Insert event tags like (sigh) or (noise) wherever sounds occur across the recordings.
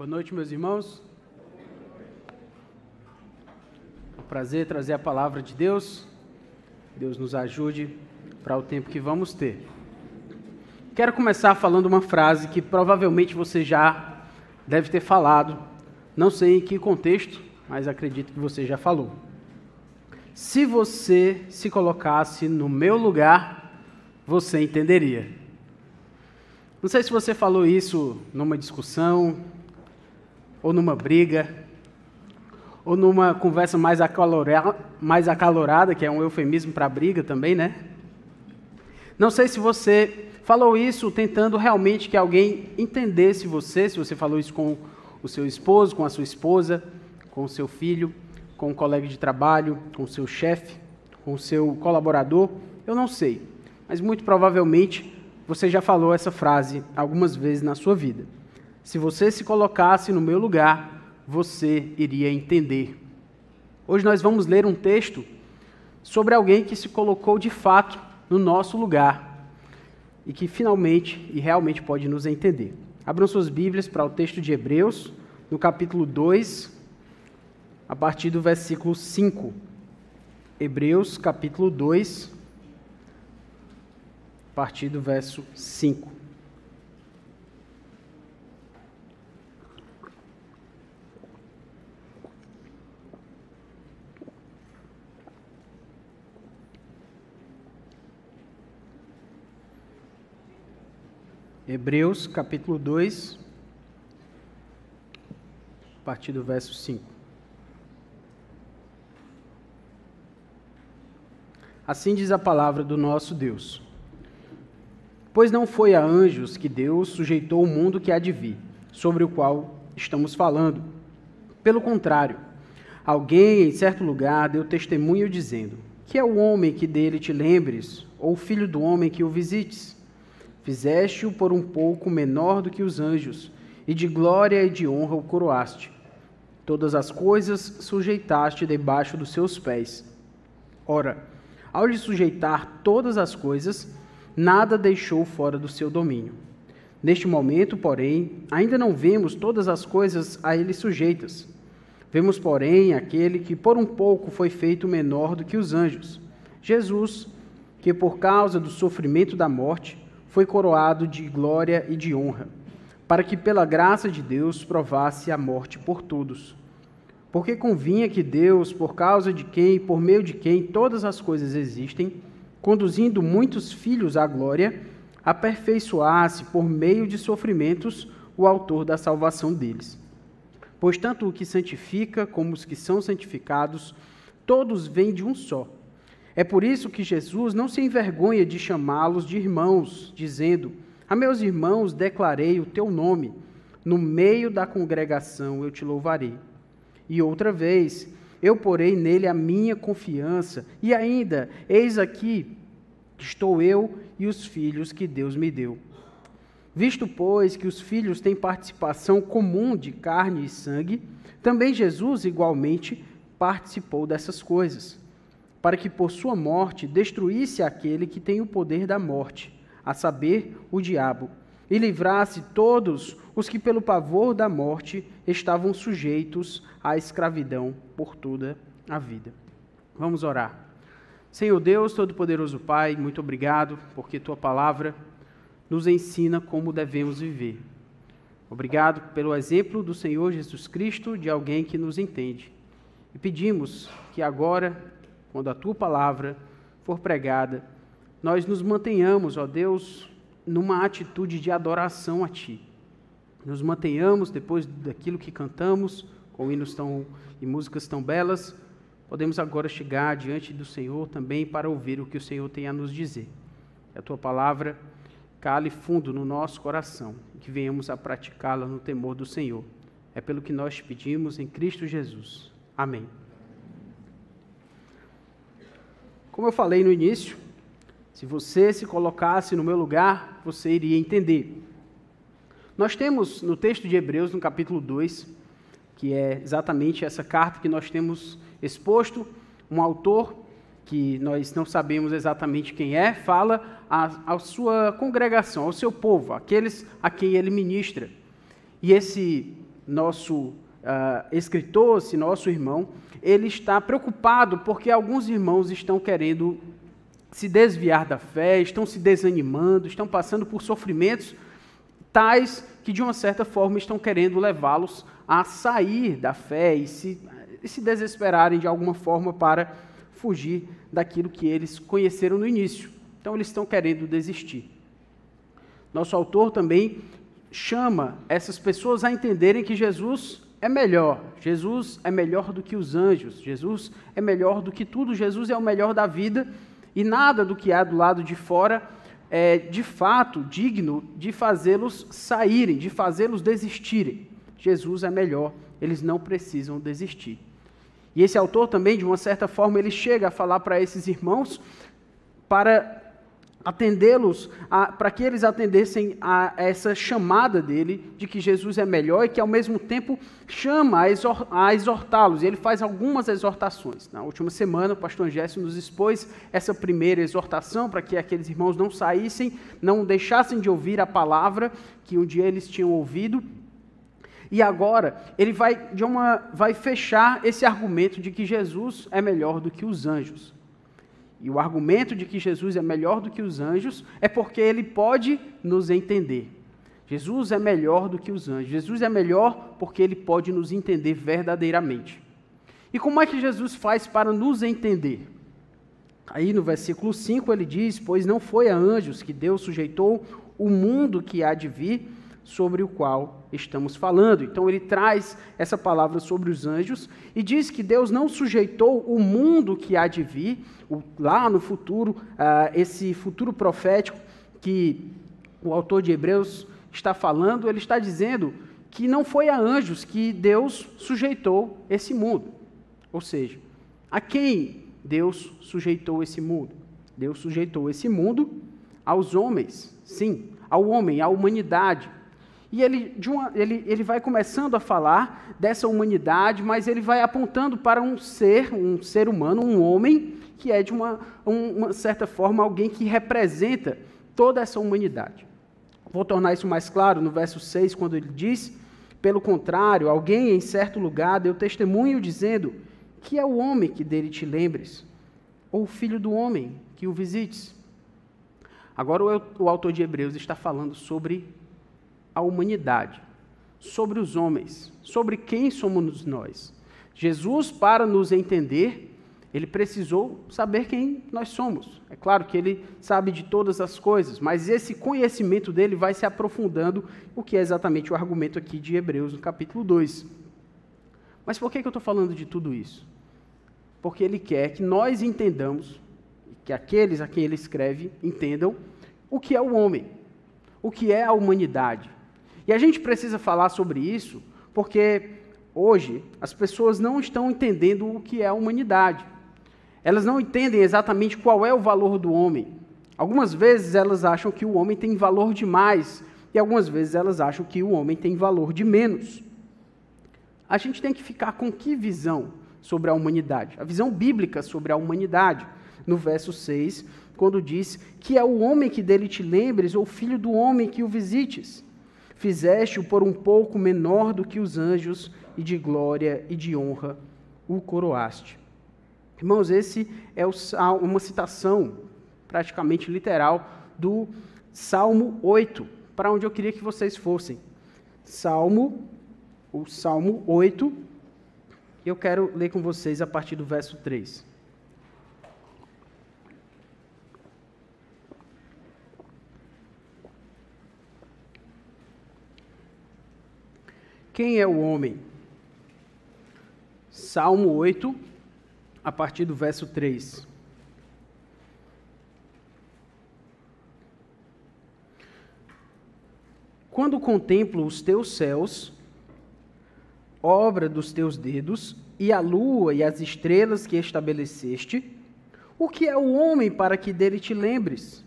Boa noite, meus irmãos. É um prazer trazer a palavra de Deus. Deus nos ajude para o tempo que vamos ter. Quero começar falando uma frase que provavelmente você já deve ter falado. Não sei em que contexto, mas acredito que você já falou. Se você se colocasse no meu lugar, você entenderia. Não sei se você falou isso numa discussão, ou numa briga, ou numa conversa mais acalorada, mais acalorada que é um eufemismo para briga também, né? Não sei se você falou isso tentando realmente que alguém entendesse você, se você falou isso com o seu esposo, com a sua esposa, com o seu filho, com um colega de trabalho, com o seu chefe, com o seu colaborador, eu não sei. Mas muito provavelmente você já falou essa frase algumas vezes na sua vida. Se você se colocasse no meu lugar, você iria entender. Hoje nós vamos ler um texto sobre alguém que se colocou de fato no nosso lugar e que finalmente e realmente pode nos entender. Abram suas Bíblias para o texto de Hebreus, no capítulo 2, a partir do versículo 5. Hebreus, capítulo 2, a partir do verso 5. Hebreus capítulo 2, a partir do verso 5. Assim diz a palavra do nosso Deus. Pois não foi a anjos que Deus sujeitou o mundo que há de vir, sobre o qual estamos falando. Pelo contrário, alguém em certo lugar deu testemunho dizendo: Que é o homem que dele te lembres, ou o filho do homem que o visites? Fizeste-o por um pouco menor do que os anjos, e de glória e de honra o coroaste. Todas as coisas sujeitaste debaixo dos seus pés. Ora, ao lhe sujeitar todas as coisas, nada deixou fora do seu domínio. Neste momento, porém, ainda não vemos todas as coisas a ele sujeitas. Vemos, porém, aquele que por um pouco foi feito menor do que os anjos, Jesus, que por causa do sofrimento da morte, foi coroado de glória e de honra, para que pela graça de Deus provasse a morte por todos. Porque convinha que Deus, por causa de quem e por meio de quem todas as coisas existem, conduzindo muitos filhos à glória, aperfeiçoasse por meio de sofrimentos o autor da salvação deles. Pois tanto o que santifica como os que são santificados, todos vêm de um só é por isso que Jesus não se envergonha de chamá-los de irmãos, dizendo: A meus irmãos declarei o teu nome, no meio da congregação eu te louvarei. E outra vez, eu porei nele a minha confiança, e ainda, eis aqui, estou eu e os filhos que Deus me deu. Visto, pois, que os filhos têm participação comum de carne e sangue, também Jesus igualmente participou dessas coisas para que por sua morte destruísse aquele que tem o poder da morte, a saber, o diabo, e livrasse todos os que pelo pavor da morte estavam sujeitos à escravidão por toda a vida. Vamos orar. Senhor Deus, Todo-Poderoso Pai, muito obrigado porque tua palavra nos ensina como devemos viver. Obrigado pelo exemplo do Senhor Jesus Cristo, de alguém que nos entende. E pedimos que agora quando a tua palavra for pregada, nós nos mantenhamos, ó Deus, numa atitude de adoração a Ti. Nos mantenhamos, depois daquilo que cantamos, com hinos tão, e músicas tão belas, podemos agora chegar diante do Senhor também para ouvir o que o Senhor tem a nos dizer. Que a Tua palavra cale fundo no nosso coração que venhamos a praticá-la no temor do Senhor. É pelo que nós te pedimos em Cristo Jesus. Amém. Como eu falei no início, se você se colocasse no meu lugar, você iria entender. Nós temos no texto de Hebreus, no capítulo 2, que é exatamente essa carta que nós temos exposto, um autor que nós não sabemos exatamente quem é, fala à, sua congregação, ao seu povo, aqueles a quem ele ministra. E esse nosso uh, escritor, esse nosso irmão, ele está preocupado porque alguns irmãos estão querendo se desviar da fé, estão se desanimando, estão passando por sofrimentos tais que, de uma certa forma, estão querendo levá-los a sair da fé e se, e se desesperarem de alguma forma para fugir daquilo que eles conheceram no início. Então, eles estão querendo desistir. Nosso autor também chama essas pessoas a entenderem que Jesus é melhor. Jesus é melhor do que os anjos. Jesus é melhor do que tudo. Jesus é o melhor da vida e nada do que há do lado de fora é de fato digno de fazê-los saírem, de fazê-los desistirem. Jesus é melhor, eles não precisam desistir. E esse autor também, de uma certa forma, ele chega a falar para esses irmãos para atendê-los, para que eles atendessem a essa chamada dele de que Jesus é melhor e que ao mesmo tempo chama a exortá-los. Ele faz algumas exortações. Na última semana, o pastor Jéssico nos expôs essa primeira exortação para que aqueles irmãos não saíssem, não deixassem de ouvir a palavra que um dia eles tinham ouvido. E agora ele vai, de uma, vai fechar esse argumento de que Jesus é melhor do que os anjos. E o argumento de que Jesus é melhor do que os anjos é porque ele pode nos entender. Jesus é melhor do que os anjos. Jesus é melhor porque ele pode nos entender verdadeiramente. E como é que Jesus faz para nos entender? Aí no versículo 5 ele diz: Pois não foi a anjos que Deus sujeitou o mundo que há de vir, sobre o qual estamos falando. Então ele traz essa palavra sobre os anjos e diz que Deus não sujeitou o mundo que há de vir, lá no futuro, uh, esse futuro profético que o autor de Hebreus está falando, ele está dizendo que não foi a anjos que Deus sujeitou esse mundo. Ou seja, a quem Deus sujeitou esse mundo? Deus sujeitou esse mundo aos homens, sim, ao homem, à humanidade. E ele, uma, ele, ele vai começando a falar dessa humanidade, mas ele vai apontando para um ser, um ser humano, um homem, que é de uma, uma certa forma alguém que representa toda essa humanidade. Vou tornar isso mais claro no verso 6, quando ele diz: Pelo contrário, alguém em certo lugar deu testemunho dizendo: Que é o homem que dele te lembres, ou o filho do homem que o visites. Agora, o, o autor de Hebreus está falando sobre a humanidade, sobre os homens, sobre quem somos nós. Jesus, para nos entender, ele precisou saber quem nós somos. É claro que ele sabe de todas as coisas, mas esse conhecimento dele vai se aprofundando, o que é exatamente o argumento aqui de Hebreus, no capítulo 2. Mas por que, eu estou falando de tudo isso? Porque ele quer que nós entendamos, que aqueles a quem ele escreve entendam, o que é o homem, o que é a humanidade. E a gente precisa falar sobre isso porque hoje as pessoas não estão entendendo o que é a humanidade. Elas não entendem exatamente qual é o valor do homem. Algumas vezes elas acham que o homem tem valor demais, e algumas vezes elas acham que o homem tem valor de menos. A gente tem que ficar com que visão sobre a humanidade? A visão bíblica sobre a humanidade. No verso 6, quando diz que é o homem que dele te lembres, ou filho do homem que o visites. Fizeste-o por um pouco menor do que os anjos, e de glória e de honra o coroaste. Irmãos, esse é uma citação praticamente literal do Salmo 8, para onde eu queria que vocês fossem. Salmo, o Salmo 8, eu quero ler com vocês a partir do verso 3. Quem é o homem? Salmo 8, a partir do verso 3. Quando contemplo os teus céus, obra dos teus dedos, e a lua e as estrelas que estabeleceste, o que é o homem para que dele te lembres?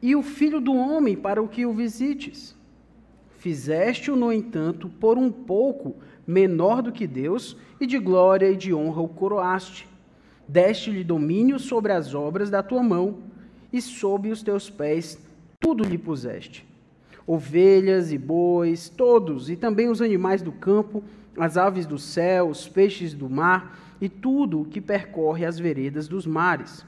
E o filho do homem para o que o visites? Fizeste-o, no entanto, por um pouco menor do que Deus, e de glória e de honra o coroaste deste-lhe domínio sobre as obras da tua mão, e sob os teus pés tudo lhe puseste. ovelhas e bois, todos, e também os animais do campo, as aves do céu, os peixes do mar e tudo o que percorre as veredas dos mares.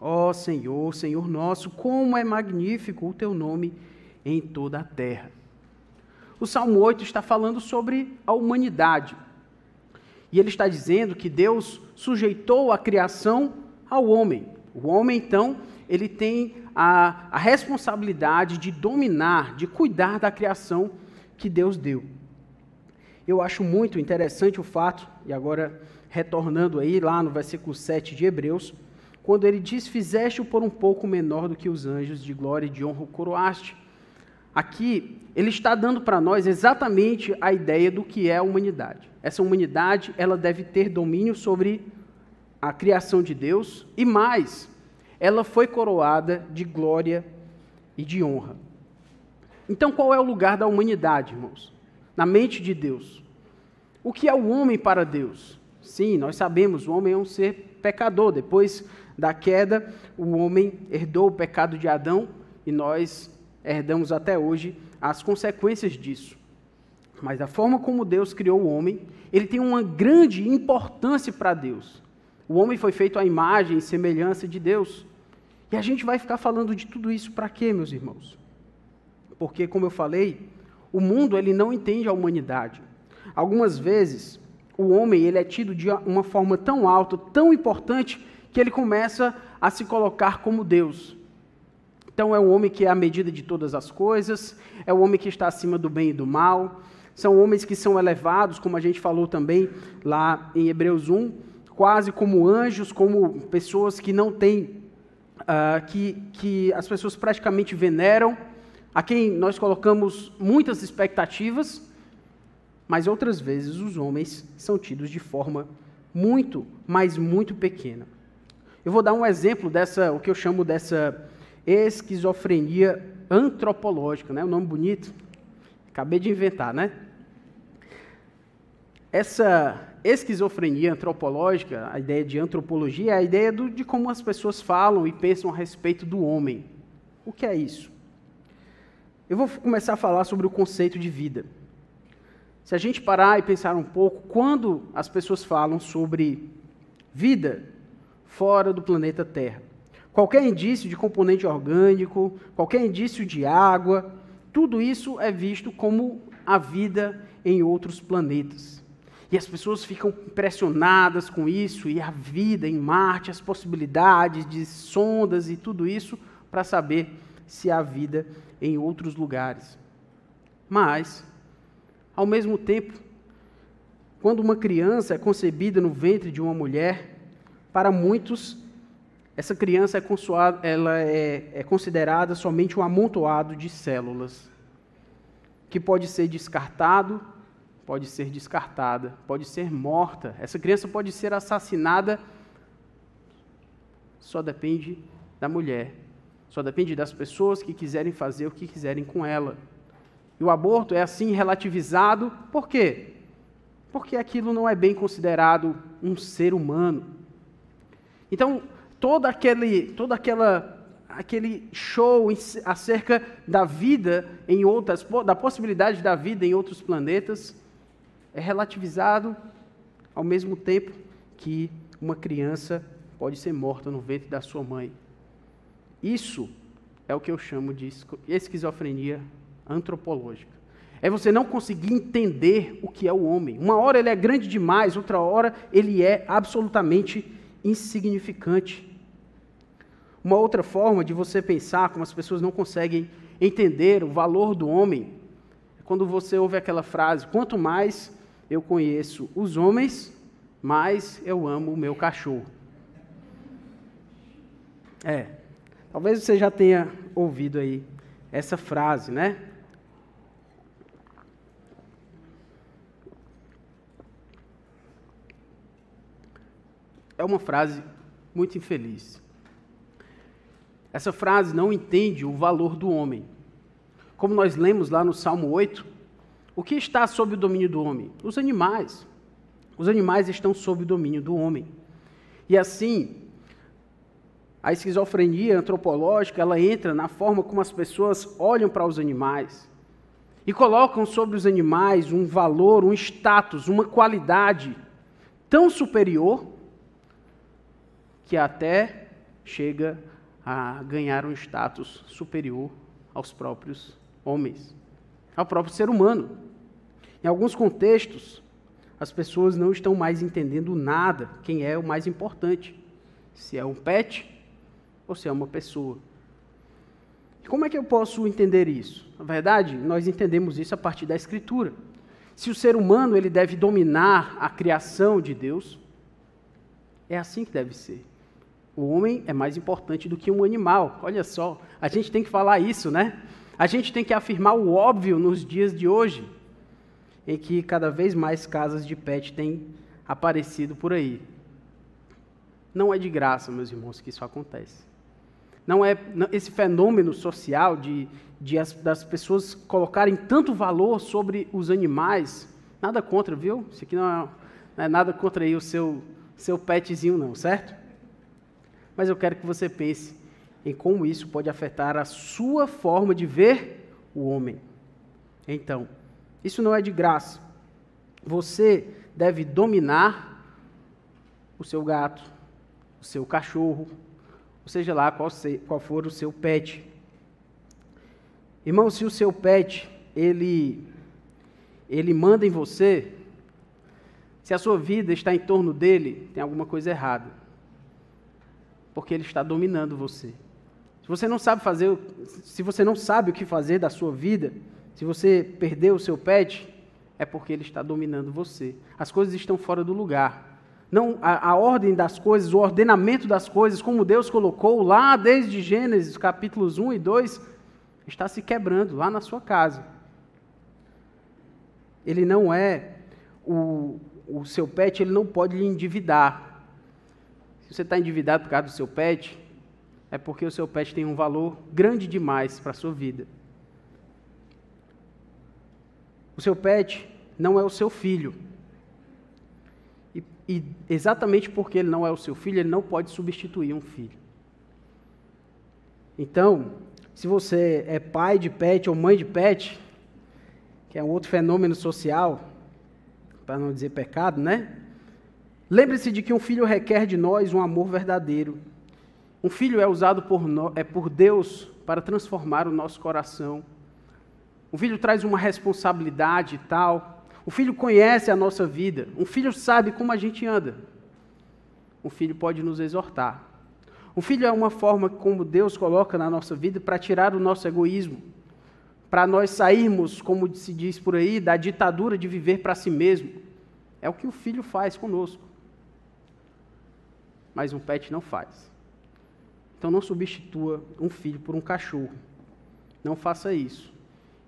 Ó oh, Senhor, Senhor nosso, como é magnífico o teu nome em toda a terra. O Salmo 8 está falando sobre a humanidade. E ele está dizendo que Deus sujeitou a criação ao homem. O homem, então, ele tem a, a responsabilidade de dominar, de cuidar da criação que Deus deu. Eu acho muito interessante o fato, e agora retornando aí lá no versículo 7 de Hebreus, quando ele diz: Fizeste-o por um pouco menor do que os anjos, de glória e de honra o coroaste. Aqui, ele está dando para nós exatamente a ideia do que é a humanidade. Essa humanidade, ela deve ter domínio sobre a criação de Deus e mais, ela foi coroada de glória e de honra. Então, qual é o lugar da humanidade, irmãos? Na mente de Deus. O que é o homem para Deus? Sim, nós sabemos, o homem é um ser pecador. Depois da queda, o homem herdou o pecado de Adão e nós herdamos até hoje as consequências disso. Mas a forma como Deus criou o homem, ele tem uma grande importância para Deus. O homem foi feito à imagem e semelhança de Deus. E a gente vai ficar falando de tudo isso para quê, meus irmãos? Porque, como eu falei, o mundo ele não entende a humanidade. Algumas vezes, o homem ele é tido de uma forma tão alta, tão importante, que ele começa a se colocar como Deus. Então é o homem que é a medida de todas as coisas, é o homem que está acima do bem e do mal, são homens que são elevados, como a gente falou também lá em Hebreus 1, quase como anjos, como pessoas que não têm, uh, que, que as pessoas praticamente veneram, a quem nós colocamos muitas expectativas, mas outras vezes os homens são tidos de forma muito, mas muito pequena. Eu vou dar um exemplo dessa, o que eu chamo dessa esquizofrenia antropológica, né? Um nome bonito. Acabei de inventar, né? Essa esquizofrenia antropológica, a ideia de antropologia, é a ideia do, de como as pessoas falam e pensam a respeito do homem. O que é isso? Eu vou começar a falar sobre o conceito de vida. Se a gente parar e pensar um pouco, quando as pessoas falam sobre vida fora do planeta Terra, Qualquer indício de componente orgânico, qualquer indício de água, tudo isso é visto como a vida em outros planetas. E as pessoas ficam impressionadas com isso e a vida em Marte, as possibilidades de sondas e tudo isso para saber se há vida em outros lugares. Mas, ao mesmo tempo, quando uma criança é concebida no ventre de uma mulher, para muitos essa criança é, ela é, é considerada somente um amontoado de células, que pode ser descartado, pode ser descartada, pode ser morta. Essa criança pode ser assassinada, só depende da mulher, só depende das pessoas que quiserem fazer o que quiserem com ela. E o aborto é assim relativizado, por quê? Porque aquilo não é bem considerado um ser humano. Então, todo aquele, todo aquela, aquele show acerca da vida em outras, da possibilidade da vida em outros planetas, é relativizado ao mesmo tempo que uma criança pode ser morta no ventre da sua mãe. Isso é o que eu chamo de esquizofrenia antropológica. É você não conseguir entender o que é o homem. Uma hora ele é grande demais, outra hora ele é absolutamente insignificante. Uma outra forma de você pensar como as pessoas não conseguem entender o valor do homem é quando você ouve aquela frase: quanto mais eu conheço os homens, mais eu amo o meu cachorro. É, talvez você já tenha ouvido aí essa frase, né? É uma frase muito infeliz. Essa frase não entende o valor do homem. Como nós lemos lá no Salmo 8, o que está sob o domínio do homem? Os animais. Os animais estão sob o domínio do homem. E assim, A esquizofrenia antropológica, ela entra na forma como as pessoas olham para os animais e colocam sobre os animais um valor, um status, uma qualidade tão superior que até chega a ganhar um status superior aos próprios homens, ao próprio ser humano. Em alguns contextos, as pessoas não estão mais entendendo nada quem é o mais importante, se é um pet ou se é uma pessoa. Como é que eu posso entender isso? Na verdade, nós entendemos isso a partir da Escritura. Se o ser humano ele deve dominar a criação de Deus, é assim que deve ser. O homem é mais importante do que um animal. Olha só, a gente tem que falar isso, né? A gente tem que afirmar o óbvio nos dias de hoje, em que cada vez mais casas de pet têm aparecido por aí. Não é de graça, meus irmãos, que isso acontece. Não é esse fenômeno social de, de as, das pessoas colocarem tanto valor sobre os animais. Nada contra, viu? Isso aqui não é, não é nada contra aí o seu, seu petzinho, não, certo? Mas eu quero que você pense em como isso pode afetar a sua forma de ver o homem. Então, isso não é de graça. Você deve dominar o seu gato, o seu cachorro, ou seja lá qual, qual for o seu pet. Irmão, se o seu pet, ele, ele manda em você, se a sua vida está em torno dele, tem alguma coisa errada. Porque ele está dominando você. Se você não sabe fazer, se você não sabe o que fazer da sua vida, se você perdeu o seu pet, é porque ele está dominando você. As coisas estão fora do lugar. Não, a, a, ordem das coisas, o ordenamento das coisas, como Deus colocou lá desde Gênesis capítulos 1 e 2, está se quebrando lá na sua casa. Ele não é o, o seu pet, ele não pode lhe endividar. Se você está endividado por causa do seu pet, é porque o seu pet tem um valor grande demais para a sua vida. O seu pet não é o seu filho. E exatamente porque ele não é o seu filho, ele não pode substituir um filho. Então, se você é pai de pet ou mãe de pet, que é um outro fenômeno social, para não dizer pecado, né? Lembre-se de que um filho requer de nós um amor verdadeiro. Um filho é usado por, no, é por Deus para transformar o nosso coração. Um filho traz uma responsabilidade e tal, o filho conhece a nossa vida. Um filho sabe como a gente anda. Um filho pode nos exortar. Um filho é uma forma como Deus coloca na nossa vida para tirar o nosso egoísmo, para nós sairmos, como se diz por aí, da ditadura de viver para si mesmo. É o que o filho faz conosco. Mas um pet não faz. Então não substitua um filho por um cachorro. Não faça isso.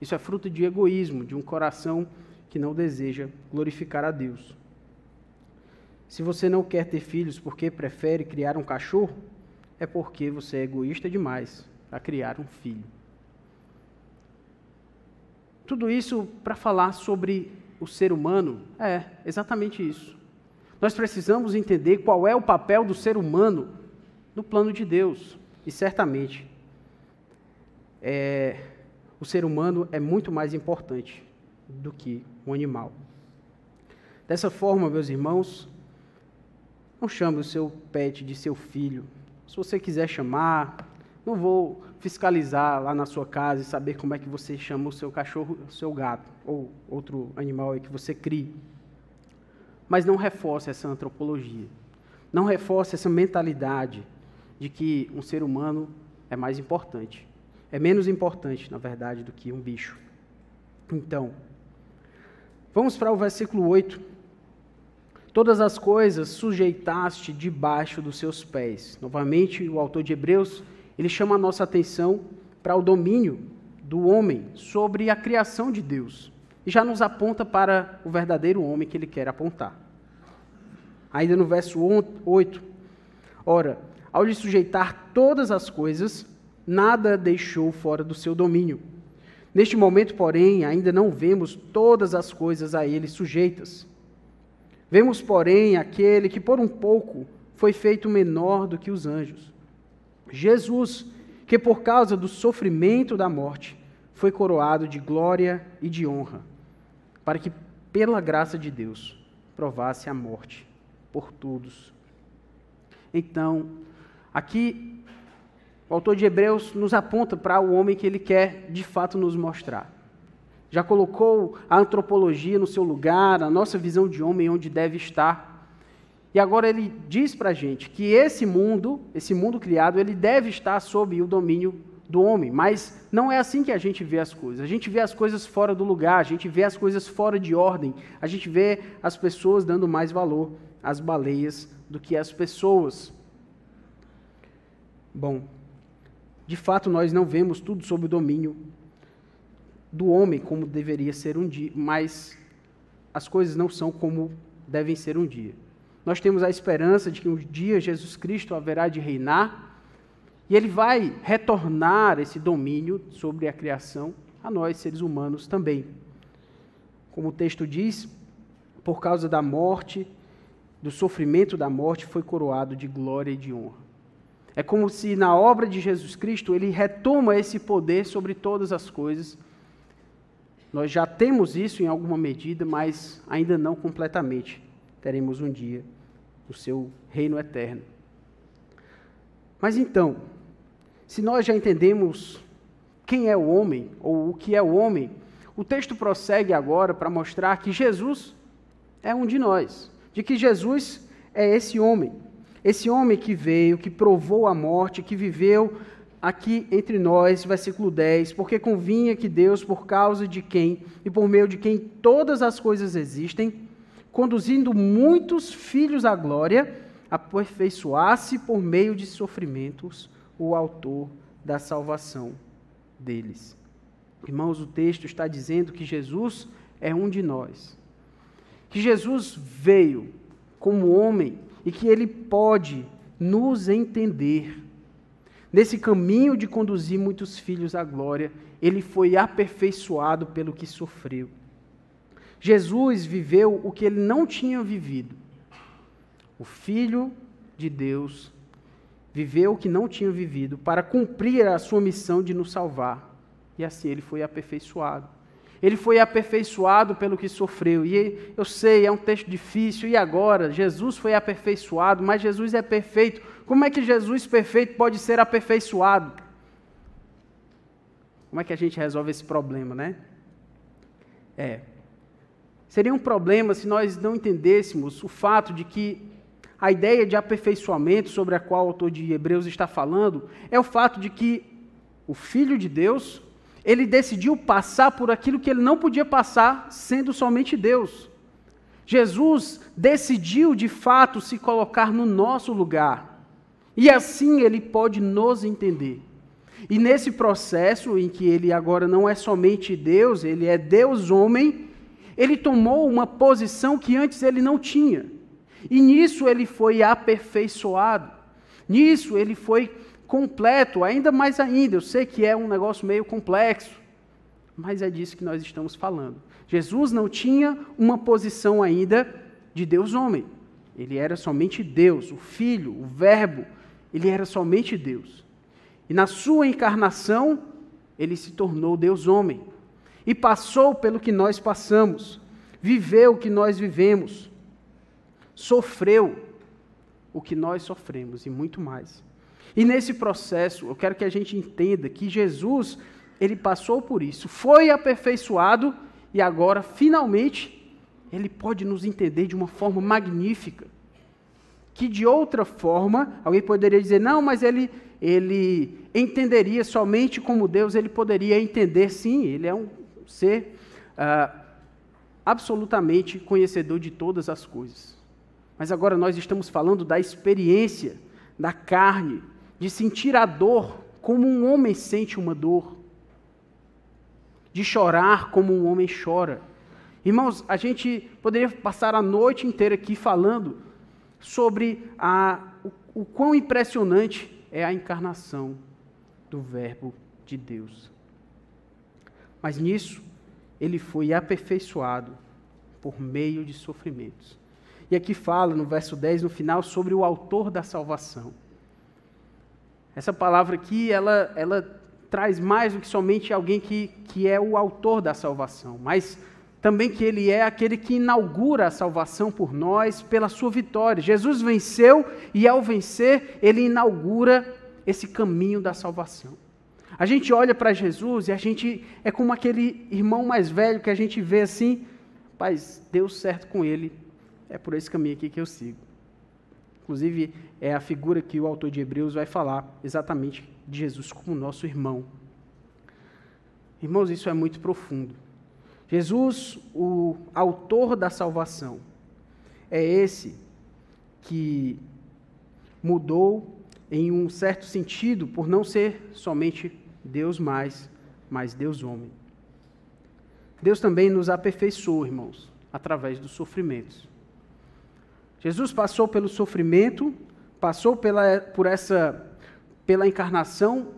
Isso é fruto de egoísmo, de um coração que não deseja glorificar a Deus. Se você não quer ter filhos porque prefere criar um cachorro, é porque você é egoísta demais para criar um filho. Tudo isso para falar sobre o ser humano é exatamente isso. Nós precisamos entender qual é o papel do ser humano no plano de Deus. E certamente é, o ser humano é muito mais importante do que um animal. Dessa forma, meus irmãos, não chame o seu pet de seu filho. Se você quiser chamar, não vou fiscalizar lá na sua casa e saber como é que você chama o seu cachorro, o seu gato ou outro animal que você crie. Mas não reforce essa antropologia. Não reforce essa mentalidade de que um ser humano é mais importante. É menos importante, na verdade, do que um bicho. Então, Vamos para o versículo 8. Todas as coisas sujeitaste debaixo dos seus pés. Novamente, o autor de Hebreus, ele chama a nossa atenção para o domínio do homem sobre a criação de Deus. E já nos aponta para o verdadeiro homem que ele quer apontar. Ainda no verso 8. Ora, ao lhe sujeitar todas as coisas, nada deixou fora do seu domínio Neste momento, porém, ainda não vemos todas as coisas a ele sujeitas. Vemos, porém, aquele que por um pouco foi feito menor do que os anjos. Jesus, que por causa do sofrimento da morte foi coroado de glória e de honra, para que, pela graça de Deus, provasse a morte por todos. Então, aqui, o autor de Hebreus nos aponta para o homem que ele quer de fato nos mostrar. Já colocou a antropologia no seu lugar, a nossa visão de homem onde deve estar. E agora ele diz para a gente que esse mundo, esse mundo criado, ele deve estar sob o domínio do homem, mas não é assim que a gente vê as coisas. A gente vê as coisas fora do lugar, a gente vê as coisas fora de ordem, a gente vê as pessoas dando mais valor às baleias do que às pessoas. Bom, de fato nós não vemos tudo sob o domínio do homem como deveria ser um dia, mas as coisas não são como devem ser um dia. Nós temos a esperança de que um dia Jesus Cristo haverá de reinar e ele vai retornar esse domínio sobre a criação a nós, seres humanos, também. Como o texto diz, por causa da morte, do sofrimento da morte, foi coroado de glória e de honra. É como se na obra de Jesus Cristo ele retoma esse poder sobre todas as coisas. Nós já temos isso em alguma medida, mas ainda não completamente. Teremos um dia o seu reino eterno. Mas então, se nós já entendemos quem é o homem, ou o que é o homem, o texto prossegue agora para mostrar que Jesus é um de nós, de que Jesus é esse homem, esse homem que veio, que provou a morte, que viveu aqui entre nós, versículo 10, porque convinha que Deus, por causa de quem e por meio de quem todas as coisas existem, conduzindo muitos filhos à glória, aperfeiçoasse por meio de sofrimentos o autor da salvação deles. Irmãos, o texto está dizendo que Jesus é um de nós. Que Jesus veio como homem e que ele pode nos entender. Nesse caminho de conduzir muitos filhos à glória, ele foi aperfeiçoado pelo que sofreu. Jesus viveu o que ele não tinha vivido. O Filho de Deus viveu o que não tinha vivido para cumprir a sua missão de nos salvar. E assim ele foi aperfeiçoado. Ele foi aperfeiçoado pelo que sofreu. E eu sei, é um texto difícil. E agora? Jesus foi aperfeiçoado, mas Jesus é perfeito. Como é que Jesus perfeito pode ser aperfeiçoado? Como é que a gente resolve esse problema, né? É, Seria um problema se nós não entendêssemos o fato de que a ideia de aperfeiçoamento sobre a qual o autor de Hebreus está falando é o fato de que o Filho de Deus, ele decidiu passar por aquilo que ele não podia passar sendo somente Deus. Jesus decidiu de fato se colocar no nosso lugar. E assim ele pode nos entender. E nesse processo em que ele agora não é somente Deus, ele é Deus homem, ele tomou uma posição que antes ele não tinha. E nisso ele foi aperfeiçoado. Nisso ele foi completo, ainda mais ainda. Eu sei que é um negócio meio complexo, mas é disso que nós estamos falando. Jesus não tinha uma posição ainda de Deus homem. Ele era somente Deus, o Filho, o Verbo. Ele era somente Deus. E na sua encarnação, ele se tornou Deus homem e passou pelo que nós passamos, viveu o que nós vivemos, sofreu o que nós sofremos e muito mais. E nesse processo, eu quero que a gente entenda que Jesus, ele passou por isso, foi aperfeiçoado e agora, finalmente, ele pode nos entender de uma forma magnífica. Que de outra forma, alguém poderia dizer, não, mas ele, ele entenderia somente como Deus, ele poderia entender, sim, ele é um ser uh, absolutamente conhecedor de todas as coisas. Mas agora nós estamos falando da experiência da carne, de sentir a dor como um homem sente uma dor, de chorar como um homem chora. Irmãos, a gente poderia passar a noite inteira aqui falando sobre a, o, o quão impressionante é a encarnação do Verbo de Deus. Mas nisso, ele foi aperfeiçoado por meio de sofrimentos. E aqui fala no verso 10, no final, sobre o autor da salvação. Essa palavra aqui, ela, ela traz mais do que somente alguém que, que é o autor da salvação, mas também que ele é aquele que inaugura a salvação por nós pela sua vitória. Jesus venceu e ao vencer, ele inaugura esse caminho da salvação. A gente olha para Jesus e a gente é como aquele irmão mais velho que a gente vê assim, Pai, deu certo com ele, é por esse caminho aqui que eu sigo. Inclusive, é a figura que o autor de Hebreus vai falar exatamente de Jesus como nosso irmão. Irmãos, isso é muito profundo. Jesus, o autor da salvação, é esse que mudou em um certo sentido por não ser somente Deus mais, mas Deus homem. Deus também nos aperfeiçoou, irmãos, através dos sofrimentos. Jesus passou pelo sofrimento, passou pela, por essa, pela encarnação,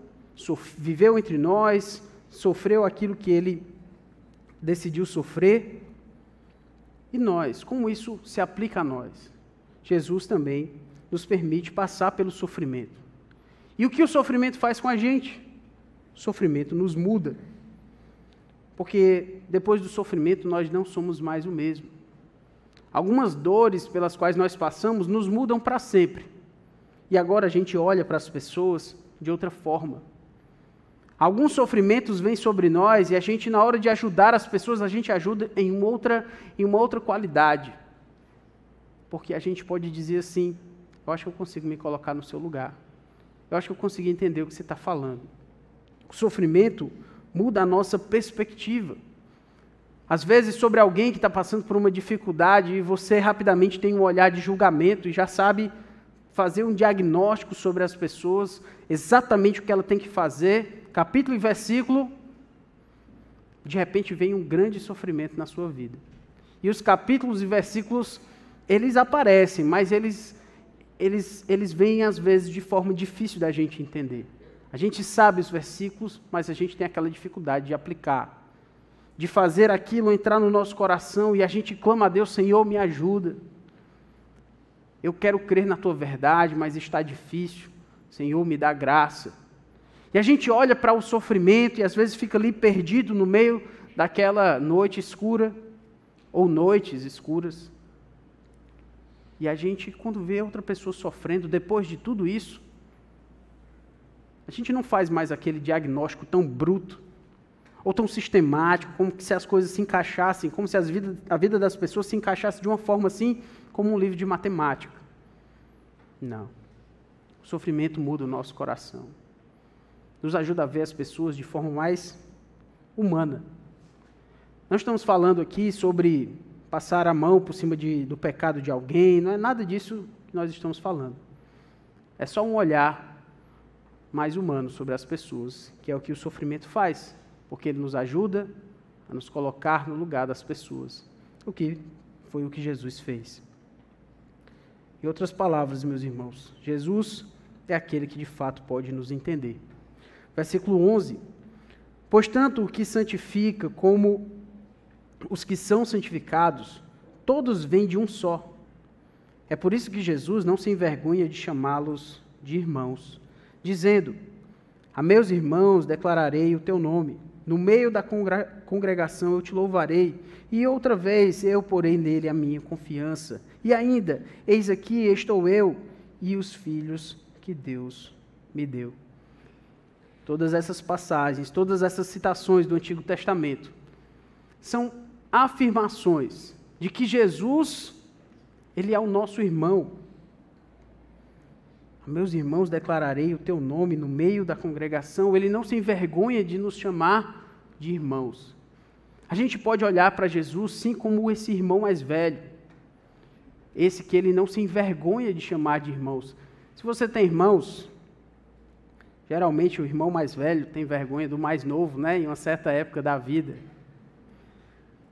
viveu entre nós, sofreu aquilo que ele decidiu sofrer. E nós, como isso se aplica a nós? Jesus também nos permite passar pelo sofrimento. E o que o sofrimento faz com a gente? O sofrimento nos muda. Porque depois do sofrimento nós não somos mais o mesmo. Algumas dores pelas quais nós passamos nos mudam para sempre. E agora a gente olha para as pessoas de outra forma. Alguns sofrimentos vêm sobre nós e a gente, na hora de ajudar as pessoas, a gente ajuda em uma outra, em uma outra qualidade. Porque a gente pode dizer assim: eu acho que eu consigo me colocar no seu lugar. Eu acho que eu consigo entender o que você está falando. O sofrimento muda a nossa perspectiva. Às vezes, sobre alguém que está passando por uma dificuldade e você rapidamente tem um olhar de julgamento e já sabe fazer um diagnóstico sobre as pessoas, exatamente o que ela tem que fazer, capítulo e versículo, de repente vem um grande sofrimento na sua vida. E os capítulos e versículos, eles aparecem, mas eles, eles, eles vêm às vezes de forma difícil da gente entender. A gente sabe os versículos, mas a gente tem aquela dificuldade de aplicar de fazer aquilo entrar no nosso coração e a gente clama a Deus, Senhor, me ajuda. Eu quero crer na tua verdade, mas está difícil. Senhor, me dá graça. E a gente olha para o sofrimento e às vezes fica ali perdido no meio daquela noite escura ou noites escuras. E a gente, quando vê outra pessoa sofrendo, depois de tudo isso, a gente não faz mais aquele diagnóstico tão bruto ou tão sistemático, como se as coisas se encaixassem, como se vida, a vida das pessoas se encaixasse de uma forma assim, como um livro de matemática. Não. O sofrimento muda o nosso coração. Nos ajuda a ver as pessoas de forma mais humana. Não estamos falando aqui sobre passar a mão por cima de, do pecado de alguém, não é nada disso que nós estamos falando. É só um olhar mais humano sobre as pessoas, que é o que o sofrimento faz porque ele nos ajuda a nos colocar no lugar das pessoas, o que foi o que Jesus fez. Em outras palavras, meus irmãos, Jesus é aquele que de fato pode nos entender. Versículo 11: Pois tanto o que santifica como os que são santificados, todos vêm de um só. É por isso que Jesus não se envergonha de chamá-los de irmãos, dizendo: A meus irmãos declararei o teu nome. No meio da congregação eu te louvarei, e outra vez eu porei nele a minha confiança. E ainda, eis aqui estou eu e os filhos que Deus me deu. Todas essas passagens, todas essas citações do Antigo Testamento são afirmações de que Jesus, ele é o nosso irmão. Meus irmãos, declararei o teu nome no meio da congregação. Ele não se envergonha de nos chamar de irmãos. A gente pode olhar para Jesus sim como esse irmão mais velho, esse que ele não se envergonha de chamar de irmãos. Se você tem irmãos, geralmente o irmão mais velho tem vergonha do mais novo, né, em uma certa época da vida.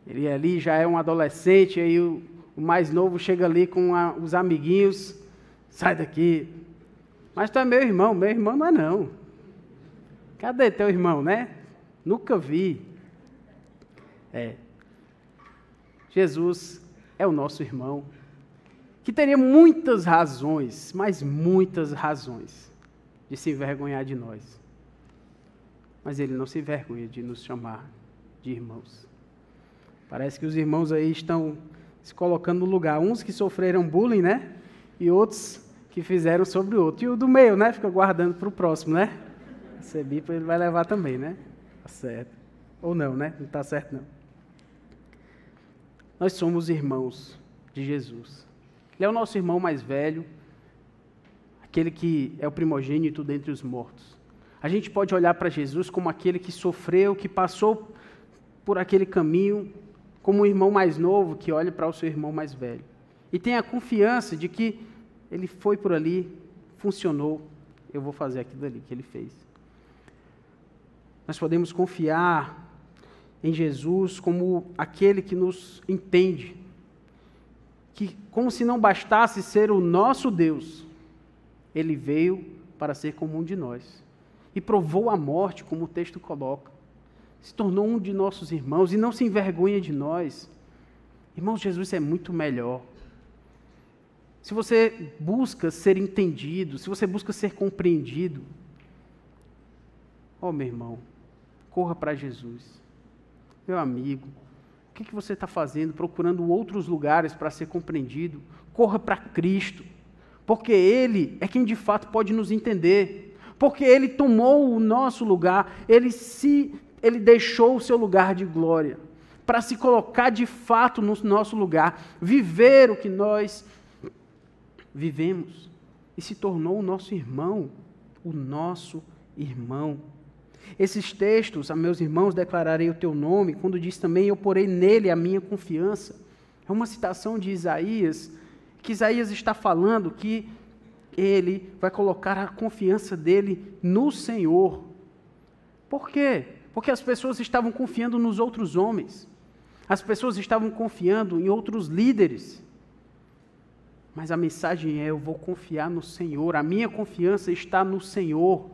Ele ali já é um adolescente, aí o, mais novo chega ali com a, os amiguinhos, sai daqui. Mas tu é meu irmão, meu irmão não é não. Cadê teu irmão, né? Nunca vi. É. Jesus é o nosso irmão, que teria muitas razões, mas muitas razões, de se envergonhar de nós. Mas ele não se envergonha de nos chamar de irmãos. Parece que os irmãos aí estão se colocando no lugar. Uns que sofreram bullying, né? E outros que fizeram sobre o outro. E o do meio, né? Fica guardando para o próximo, né? Recebi, ele vai levar também, né? Tá certo. Ou não, né? Não está certo, não. Nós somos irmãos de Jesus. Ele é o nosso irmão mais velho, aquele que é o primogênito dentre os mortos. A gente pode olhar para Jesus como aquele que sofreu, que passou por aquele caminho, como um irmão mais novo que olha para o seu irmão mais velho. E tem a confiança de que ele foi por ali, funcionou, eu vou fazer aquilo ali que ele fez. Nós podemos confiar em Jesus como aquele que nos entende, que, como se não bastasse ser o nosso Deus, ele veio para ser como um de nós. E provou a morte, como o texto coloca. Se tornou um de nossos irmãos e não se envergonha de nós. Irmãos, Jesus é muito melhor. Se você busca ser entendido, se você busca ser compreendido, ó oh, meu irmão, corra para Jesus. Meu amigo, o que, que você está fazendo procurando outros lugares para ser compreendido? Corra para Cristo porque Ele é quem de fato pode nos entender, porque Ele tomou o nosso lugar, Ele se, Ele deixou o seu lugar de glória para se colocar de fato no nosso lugar, viver o que nós vivemos e se tornou o nosso irmão, o nosso irmão. Esses textos, a meus irmãos, declararei o teu nome, quando diz também eu porei nele a minha confiança. É uma citação de Isaías que Isaías está falando que ele vai colocar a confiança dele no Senhor. Por quê? Porque as pessoas estavam confiando nos outros homens, as pessoas estavam confiando em outros líderes. Mas a mensagem é: eu vou confiar no Senhor, a minha confiança está no Senhor.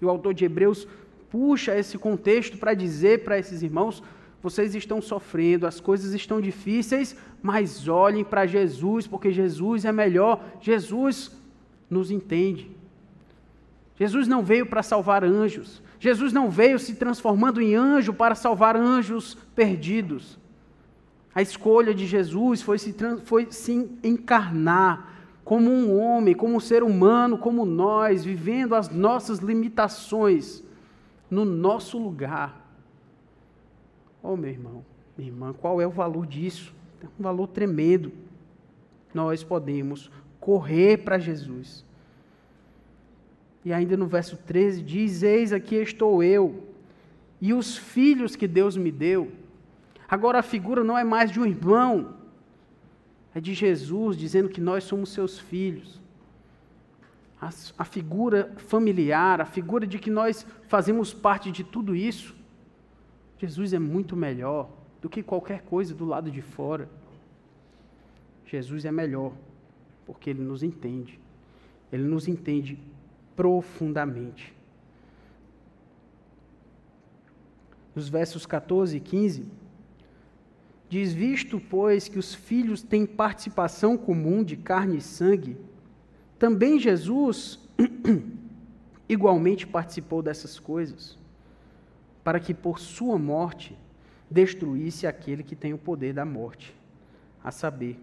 E o autor de Hebreus puxa esse contexto para dizer para esses irmãos vocês estão sofrendo, as coisas estão difíceis, mas olhem para Jesus, porque Jesus é melhor. Jesus nos entende. Jesus não veio para salvar anjos. Jesus não veio se transformando em anjo para salvar anjos perdidos. A escolha de Jesus foi se, foi se encarnar como um homem, como um ser humano, como nós, vivendo as nossas limitações no nosso lugar Oh, meu irmão, minha irmã, qual é o valor disso? É um valor tremendo. Nós podemos correr para Jesus. E ainda no verso 13 diz: Eis aqui estou eu, e os filhos que Deus me deu. Agora a figura não é mais de um irmão, é de Jesus dizendo que nós somos seus filhos. A, a figura familiar, a figura de que nós fazemos parte de tudo isso, Jesus é muito melhor do que qualquer coisa do lado de fora. Jesus é melhor, porque Ele nos entende. Ele nos entende profundamente. Nos versos 14 e 15, diz: Visto, pois, que os filhos têm participação comum de carne e sangue, também Jesus (clears throat) igualmente participou dessas coisas para que por sua morte destruísse aquele que tem o poder da morte, a saber,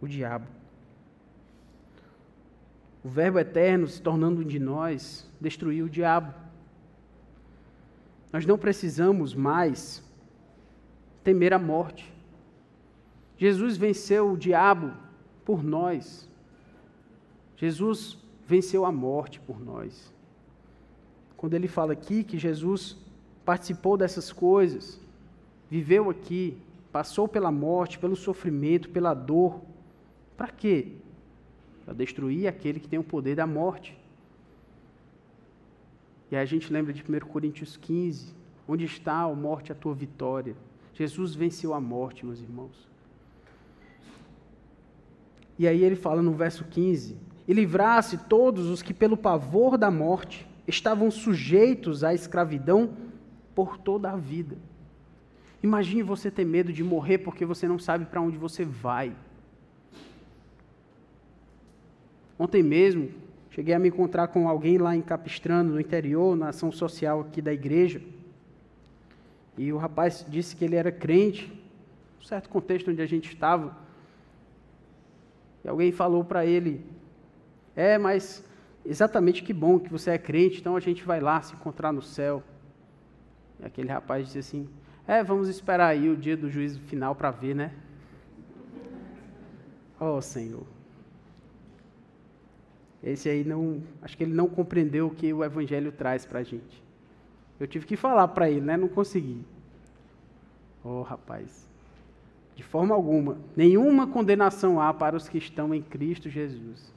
o diabo. O Verbo eterno, se tornando um de nós, destruiu o diabo. Nós não precisamos mais temer a morte. Jesus venceu o diabo por nós. Jesus venceu a morte por nós. Quando ele fala aqui que Jesus participou dessas coisas, viveu aqui, passou pela morte, pelo sofrimento, pela dor. Para quê? Para destruir aquele que tem o poder da morte. E aí a gente lembra de 1 Coríntios 15, onde está a morte a tua vitória? Jesus venceu a morte, meus irmãos. E aí ele fala no verso 15: E livrasse todos os que, pelo pavor da morte, estavam sujeitos à escravidão por toda a vida. Imagine você ter medo de morrer porque você não sabe para onde você vai. Ontem mesmo, Cheguei a me encontrar com alguém lá em Capistrano, no interior, na ação social aqui da igreja. E o rapaz disse que ele era crente, um certo contexto onde a gente estava. E alguém falou para ele: É, mas exatamente que bom que você é crente, então a gente vai lá se encontrar no céu. E aquele rapaz disse assim: É, vamos esperar aí o dia do juízo final para ver, né? Oh, Senhor. Esse aí não, acho que ele não compreendeu o que o evangelho traz para a gente. Eu tive que falar para ele, né? Não consegui. Oh, rapaz. De forma alguma, nenhuma condenação há para os que estão em Cristo Jesus.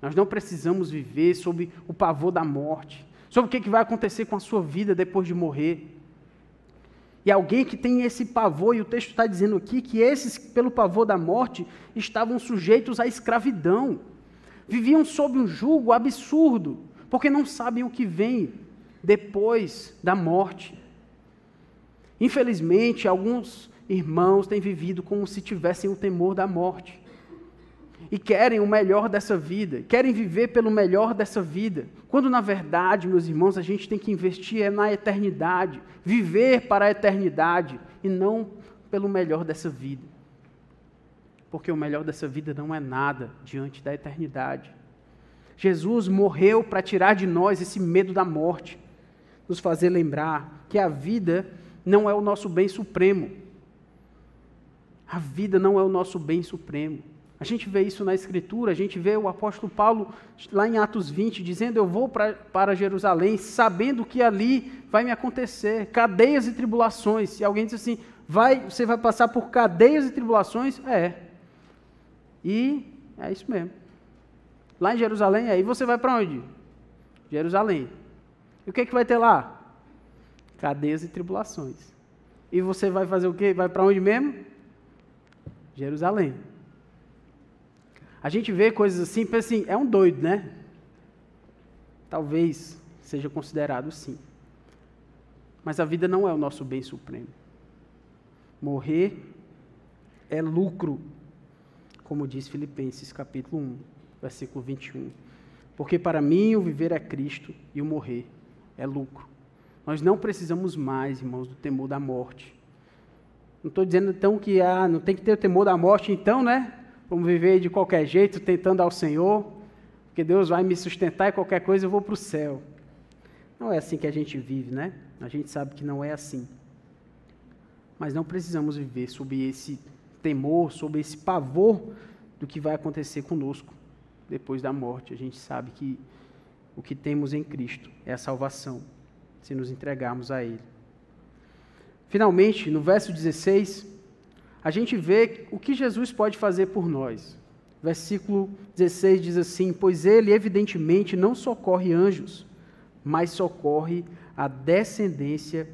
Nós não precisamos viver sob o pavor da morte, sobre o que vai acontecer com a sua vida depois de morrer. E alguém que tem esse pavor, e o texto está dizendo aqui que esses, pelo pavor da morte, estavam sujeitos à escravidão viviam sob um jugo absurdo, porque não sabem o que vem depois da morte. Infelizmente, alguns irmãos têm vivido como se tivessem o temor da morte. E querem o melhor dessa vida, querem viver pelo melhor dessa vida, quando na verdade, meus irmãos, a gente tem que investir é na eternidade, viver para a eternidade e não pelo melhor dessa vida porque o melhor dessa vida não é nada diante da eternidade. Jesus morreu para tirar de nós esse medo da morte, nos fazer lembrar que a vida não é o nosso bem supremo. A vida não é o nosso bem supremo. A gente vê isso na Escritura, a gente vê o apóstolo Paulo lá em Atos 20 dizendo: Eu vou pra, para Jerusalém, sabendo que ali vai me acontecer cadeias e tribulações. Se alguém diz assim, vai, você vai passar por cadeias e tribulações, é, e é isso mesmo. Lá em Jerusalém, aí você vai para onde? Jerusalém. E o que, é que vai ter lá? Cadeias e tribulações. E você vai fazer o quê? Vai para onde mesmo? Jerusalém. A gente vê coisas assim, pensa assim, é um doido, né? Talvez seja considerado sim. Mas a vida não é o nosso bem supremo. Morrer é lucro como diz Filipenses capítulo 1, versículo 21. Porque para mim o viver é Cristo e o morrer é lucro. Nós não precisamos mais, irmãos, do temor da morte. Não estou dizendo então que ah, não tem que ter o temor da morte, então, né? Vamos viver de qualquer jeito, tentando ao Senhor, porque Deus vai me sustentar e qualquer coisa eu vou para o céu. Não é assim que a gente vive, né? A gente sabe que não é assim. Mas não precisamos viver sob esse temor, sobre esse pavor do que vai acontecer conosco depois da morte. A gente sabe que o que temos em Cristo é a salvação, se nos entregarmos a Ele. Finalmente, no verso 16, a gente vê o que Jesus pode fazer por nós. Versículo 16 diz assim: Pois ele, evidentemente, não socorre anjos, mas socorre a descendência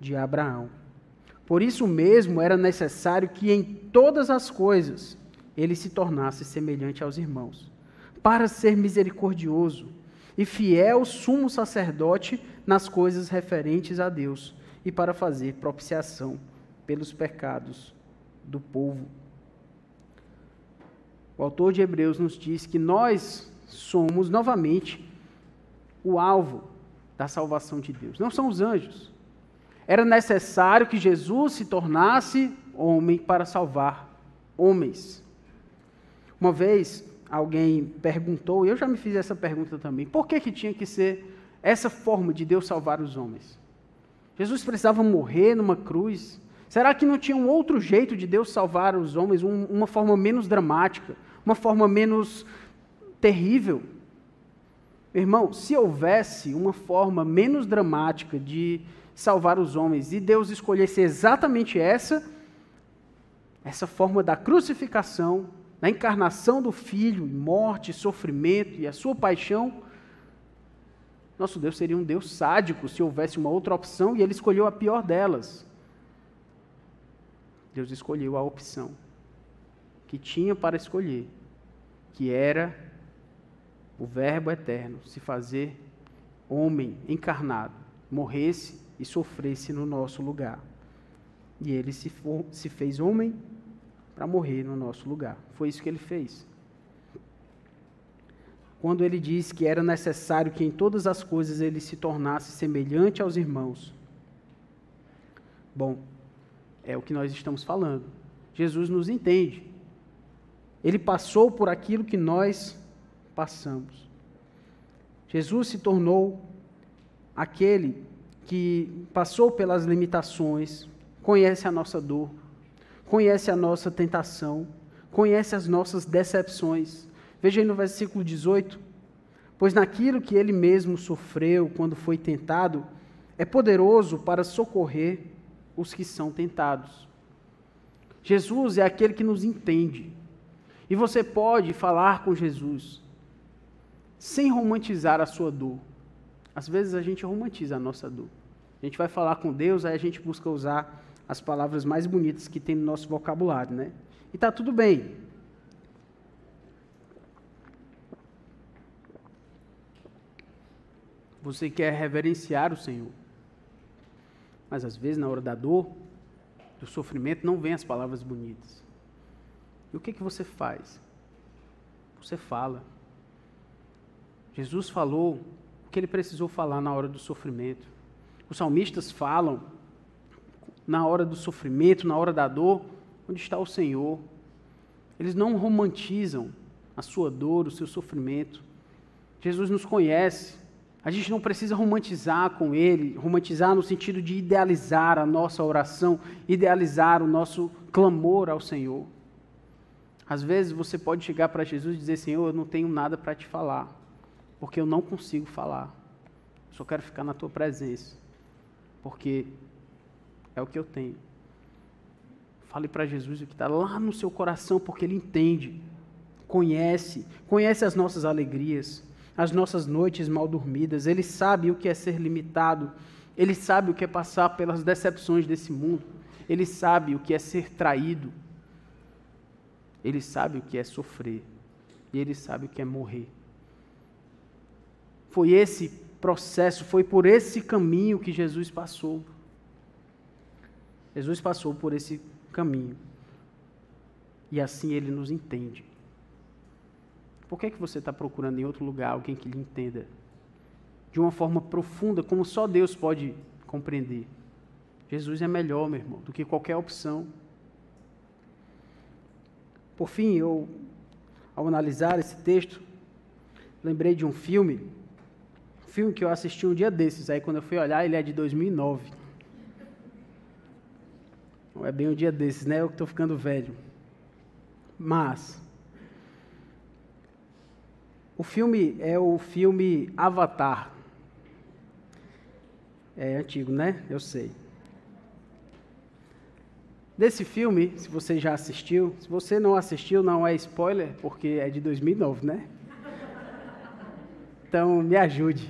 de Abraão. Por isso mesmo era necessário que em todas as coisas ele se tornasse semelhante aos irmãos, para ser misericordioso e fiel sumo sacerdote nas coisas referentes a Deus e para fazer propiciação pelos pecados do povo. O autor de Hebreus nos diz que nós somos novamente o alvo da salvação de Deus. Não são os anjos, era necessário que Jesus se tornasse homem para salvar homens. Uma vez alguém perguntou, e eu já me fiz essa pergunta também, por que, que tinha que ser essa forma de Deus salvar os homens? Jesus precisava morrer numa cruz? Será que não tinha um outro jeito de Deus salvar os homens, um, uma forma menos dramática, uma forma menos terrível? Irmão, se houvesse uma forma menos dramática de salvar os homens e Deus escolhesse exatamente essa, essa forma da crucificação, da encarnação do Filho, morte, sofrimento e a sua paixão, nosso Deus seria um Deus sádico se houvesse uma outra opção e ele escolheu a pior delas. Deus escolheu a opção que tinha para escolher, que era o Verbo eterno se fazer homem encarnado, morresse e sofresse no nosso lugar. E ele se, for, se fez homem para morrer no nosso lugar. Foi isso que ele fez. quando ele diz que era necessário que em todas as coisas ele se tornasse semelhante aos irmãos. Bom, é o que nós estamos falando. Jesus nos entende. Ele passou por aquilo que nós passamos. Jesus se tornou aquele que passou pelas limitações, conhece a nossa dor, conhece a nossa tentação, conhece as nossas decepções. Veja aí no versículo 18: Pois naquilo que ele mesmo sofreu quando foi tentado, é poderoso para socorrer os que são tentados. Jesus é aquele que nos entende. E você pode falar com Jesus sem romantizar a sua dor. Às vezes a gente romantiza a nossa dor. A gente vai falar com Deus, aí a gente busca usar as palavras mais bonitas que tem no nosso vocabulário, né? E está tudo bem. Você quer reverenciar o Senhor. Mas às vezes, na hora da dor, do sofrimento, não vem as palavras bonitas. E o que, que você faz? Você fala. Jesus falou o que ele precisou falar na hora do sofrimento. Os salmistas falam na hora do sofrimento, na hora da dor, onde está o Senhor. Eles não romantizam a sua dor, o seu sofrimento. Jesus nos conhece. A gente não precisa romantizar com Ele, romantizar no sentido de idealizar a nossa oração, idealizar o nosso clamor ao Senhor. Às vezes você pode chegar para Jesus e dizer: Senhor, eu não tenho nada para te falar, porque eu não consigo falar. Só quero ficar na tua presença porque é o que eu tenho. Fale para Jesus o que está lá no seu coração, porque Ele entende, conhece, conhece as nossas alegrias, as nossas noites mal dormidas. Ele sabe o que é ser limitado, Ele sabe o que é passar pelas decepções desse mundo, Ele sabe o que é ser traído, Ele sabe o que é sofrer, e Ele sabe o que é morrer. Foi esse processo, foi por esse caminho que Jesus passou. Jesus passou por esse caminho. E assim ele nos entende. Por que, é que você está procurando em outro lugar alguém que lhe entenda? De uma forma profunda, como só Deus pode compreender. Jesus é melhor, meu irmão, do que qualquer opção. Por fim, eu, ao analisar esse texto, lembrei de um filme filme que eu assisti um dia desses, aí quando eu fui olhar, ele é de 2009. Não é bem um dia desses, né? Eu que estou ficando velho. Mas, o filme é o filme Avatar. É antigo, né? Eu sei. Desse filme, se você já assistiu, se você não assistiu, não é spoiler, porque é de 2009, né? Então, me ajude.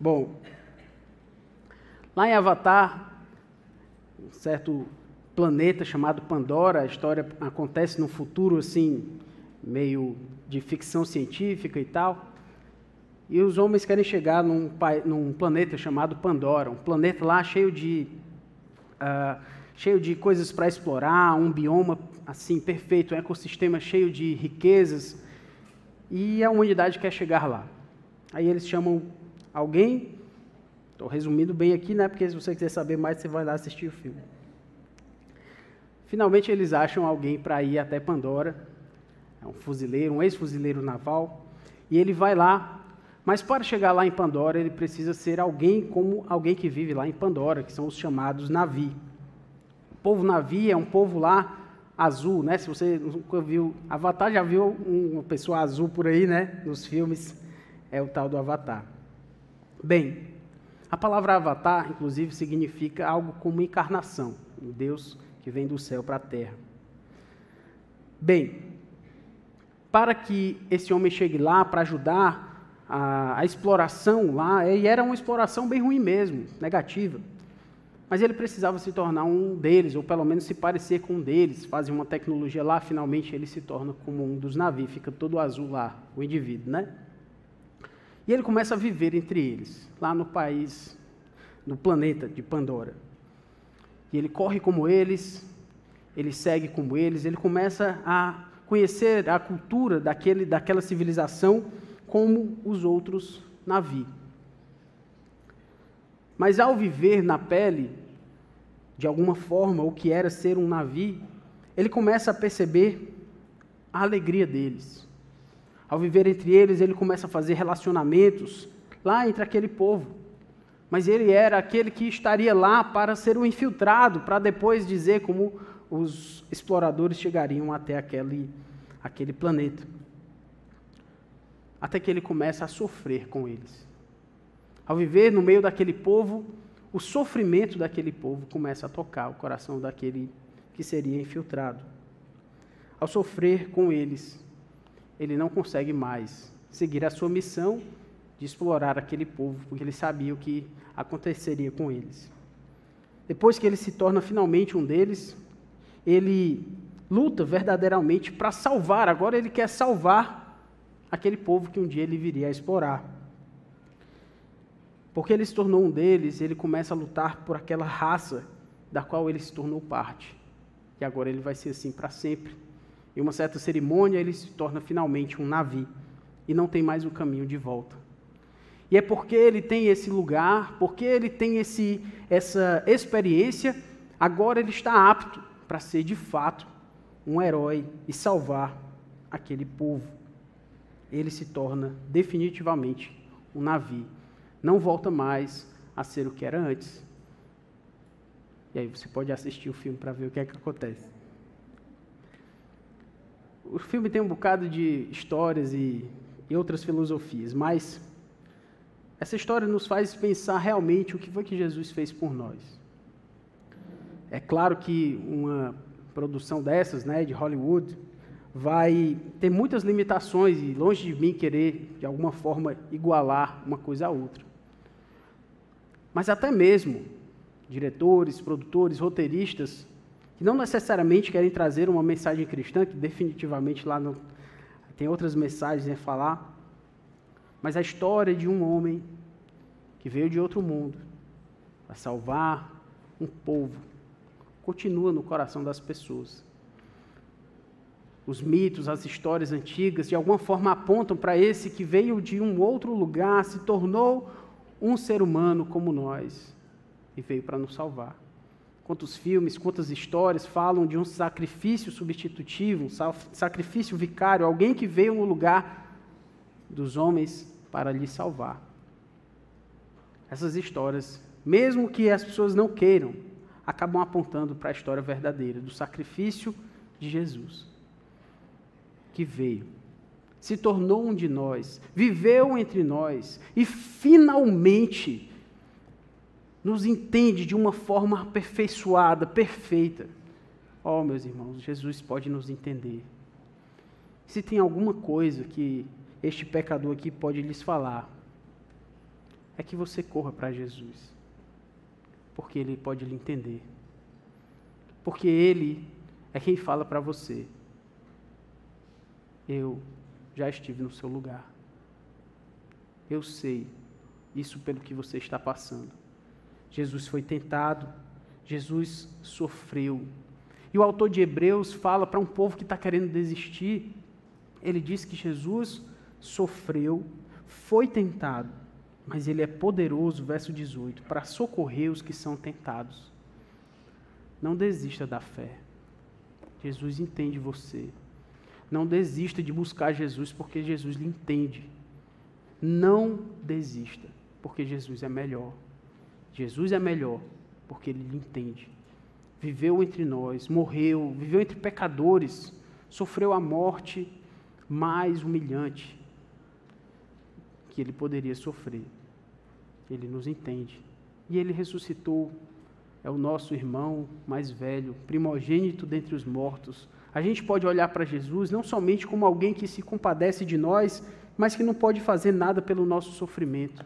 Bom, lá em Avatar, um certo planeta chamado Pandora, a história acontece no futuro assim, meio de ficção científica e tal. E os homens querem chegar num, num planeta chamado Pandora, um planeta lá cheio de uh, cheio de coisas para explorar, um bioma assim perfeito, um ecossistema cheio de riquezas. E a humanidade quer chegar lá. Aí eles chamam Alguém? Estou resumindo bem aqui, né? Porque se você quiser saber mais, você vai lá assistir o filme. Finalmente eles acham alguém para ir até Pandora. É um fuzileiro, um ex-fuzileiro naval. E ele vai lá. Mas para chegar lá em Pandora, ele precisa ser alguém como alguém que vive lá em Pandora, que são os chamados Navi. O povo Navi é um povo lá azul, né? Se você nunca viu Avatar, já viu uma pessoa azul por aí, né? Nos filmes, é o tal do Avatar. Bem, a palavra avatar, inclusive, significa algo como encarnação, um Deus que vem do céu para a terra. Bem, para que esse homem chegue lá para ajudar a, a, exploração lá, e era uma exploração bem ruim mesmo, negativa. Mas ele precisava se tornar um deles, ou pelo menos se parecer com um deles, fazer uma tecnologia lá, finalmente ele se torna como um dos navios, fica todo azul lá, o indivíduo, né? E ele começa a viver entre eles, lá no país, no planeta de Pandora. E ele corre como eles, ele segue como eles, ele começa a conhecer a cultura daquele, daquela civilização como os outros navios. Mas ao viver na pele, de alguma forma, o que era ser um navio, ele começa a perceber a alegria deles. Ao viver entre eles, ele começa a fazer relacionamentos lá entre aquele povo. Mas ele era aquele que estaria lá para ser um infiltrado, para depois dizer como os exploradores chegariam até aquele, aquele planeta. Até que ele começa a sofrer com eles. Ao viver no meio daquele povo, o sofrimento daquele povo começa a tocar o coração daquele que seria infiltrado. Ao sofrer com eles, ele não consegue mais seguir a sua missão de explorar aquele povo, porque ele sabia o que aconteceria com eles. Depois que ele se torna finalmente um deles, ele luta verdadeiramente para salvar, agora ele quer salvar aquele povo que um dia ele viria a explorar. Porque ele se tornou um deles, ele começa a lutar por aquela raça da qual ele se tornou parte. E agora ele vai ser assim para sempre. Em uma certa cerimônia, ele se torna finalmente um navio e não tem mais o caminho de volta. E é porque ele tem esse lugar, porque ele tem esse, essa experiência, agora ele está apto para ser de fato um herói e salvar aquele povo. Ele se torna definitivamente um navio. Não volta mais a ser o que era antes. E aí você pode assistir o filme para ver o que é que acontece. O filme tem um bocado de histórias e, e outras filosofias, mas essa história nos faz pensar realmente o que foi que Jesus fez por nós. É claro que uma produção dessas, né, de Hollywood, vai ter muitas limitações e longe de mim querer de alguma forma igualar uma coisa a outra. Mas até mesmo diretores, produtores, roteiristas que não necessariamente querem trazer uma mensagem cristã, que definitivamente lá não, tem outras mensagens a falar, mas a história de um homem que veio de outro mundo para salvar um povo continua no coração das pessoas. Os mitos, as histórias antigas, de alguma forma apontam para esse que veio de um outro lugar, se tornou um ser humano como nós e veio para nos salvar. Quantos filmes, quantas histórias falam de um sacrifício substitutivo, um sacrifício vicário, alguém que veio no lugar dos homens para lhe salvar. Essas histórias, mesmo que as pessoas não queiram, acabam apontando para a história verdadeira do sacrifício de Jesus, que veio, se tornou um de nós, viveu entre nós e finalmente nos entende de uma forma aperfeiçoada, perfeita. Oh, meus irmãos, Jesus pode nos entender. Se tem alguma coisa que este pecador aqui pode lhes falar, é que você corra para Jesus, porque Ele pode lhe entender. Porque Ele é quem fala para você: Eu já estive no seu lugar. Eu sei isso pelo que você está passando. Jesus foi tentado, Jesus sofreu. E o autor de Hebreus fala para um povo que está querendo desistir, ele diz que Jesus sofreu, foi tentado, mas ele é poderoso, verso 18, para socorrer os que são tentados. Não desista da fé. Jesus entende você. Não desista de buscar Jesus, porque Jesus lhe entende. Não desista, porque Jesus é melhor. Jesus é melhor, porque ele entende. Viveu entre nós, morreu, viveu entre pecadores, sofreu a morte mais humilhante que ele poderia sofrer. Ele nos entende. E ele ressuscitou, é o nosso irmão mais velho, primogênito dentre os mortos. A gente pode olhar para Jesus não somente como alguém que se compadece de nós, mas que não pode fazer nada pelo nosso sofrimento.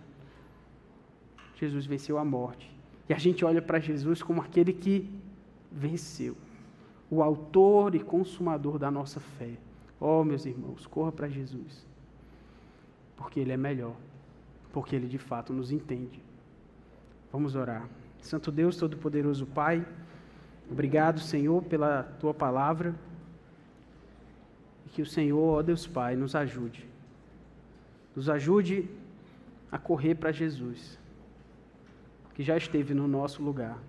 Jesus venceu a morte. E a gente olha para Jesus como aquele que venceu, o autor e consumador da nossa fé. Oh, meus irmãos, corra para Jesus, porque Ele é melhor, porque Ele de fato nos entende. Vamos orar. Santo Deus, Todo-Poderoso Pai, obrigado, Senhor, pela tua palavra. E que o Senhor, ó Deus Pai, nos ajude. Nos ajude a correr para Jesus, que já esteve no nosso lugar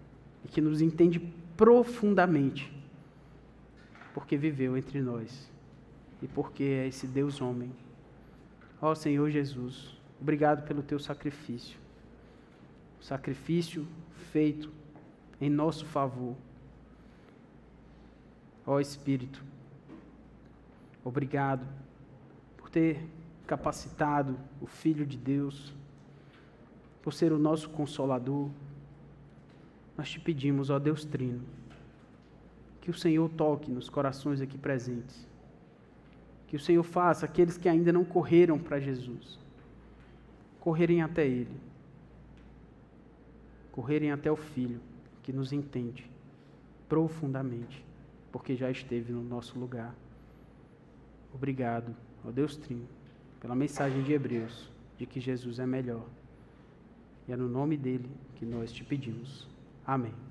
e que nos entende profundamente, porque viveu entre nós e porque é esse Deus homem. Ó Senhor Jesus, obrigado pelo teu sacrifício. Sacrifício feito em nosso favor. Ó Espírito, obrigado por ter capacitado o Filho de Deus, por ser o nosso consolador. Nós te pedimos, ó Deus Trino, que o Senhor toque nos corações aqui presentes. Que o Senhor faça aqueles que ainda não correram para Jesus, correrem até Ele, correrem até o Filho, que nos entende profundamente, porque já esteve no nosso lugar. Obrigado, ó Deus Trino pela mensagem de Hebreus de que Jesus é melhor. E é no nome dele que nós te pedimos. Amém.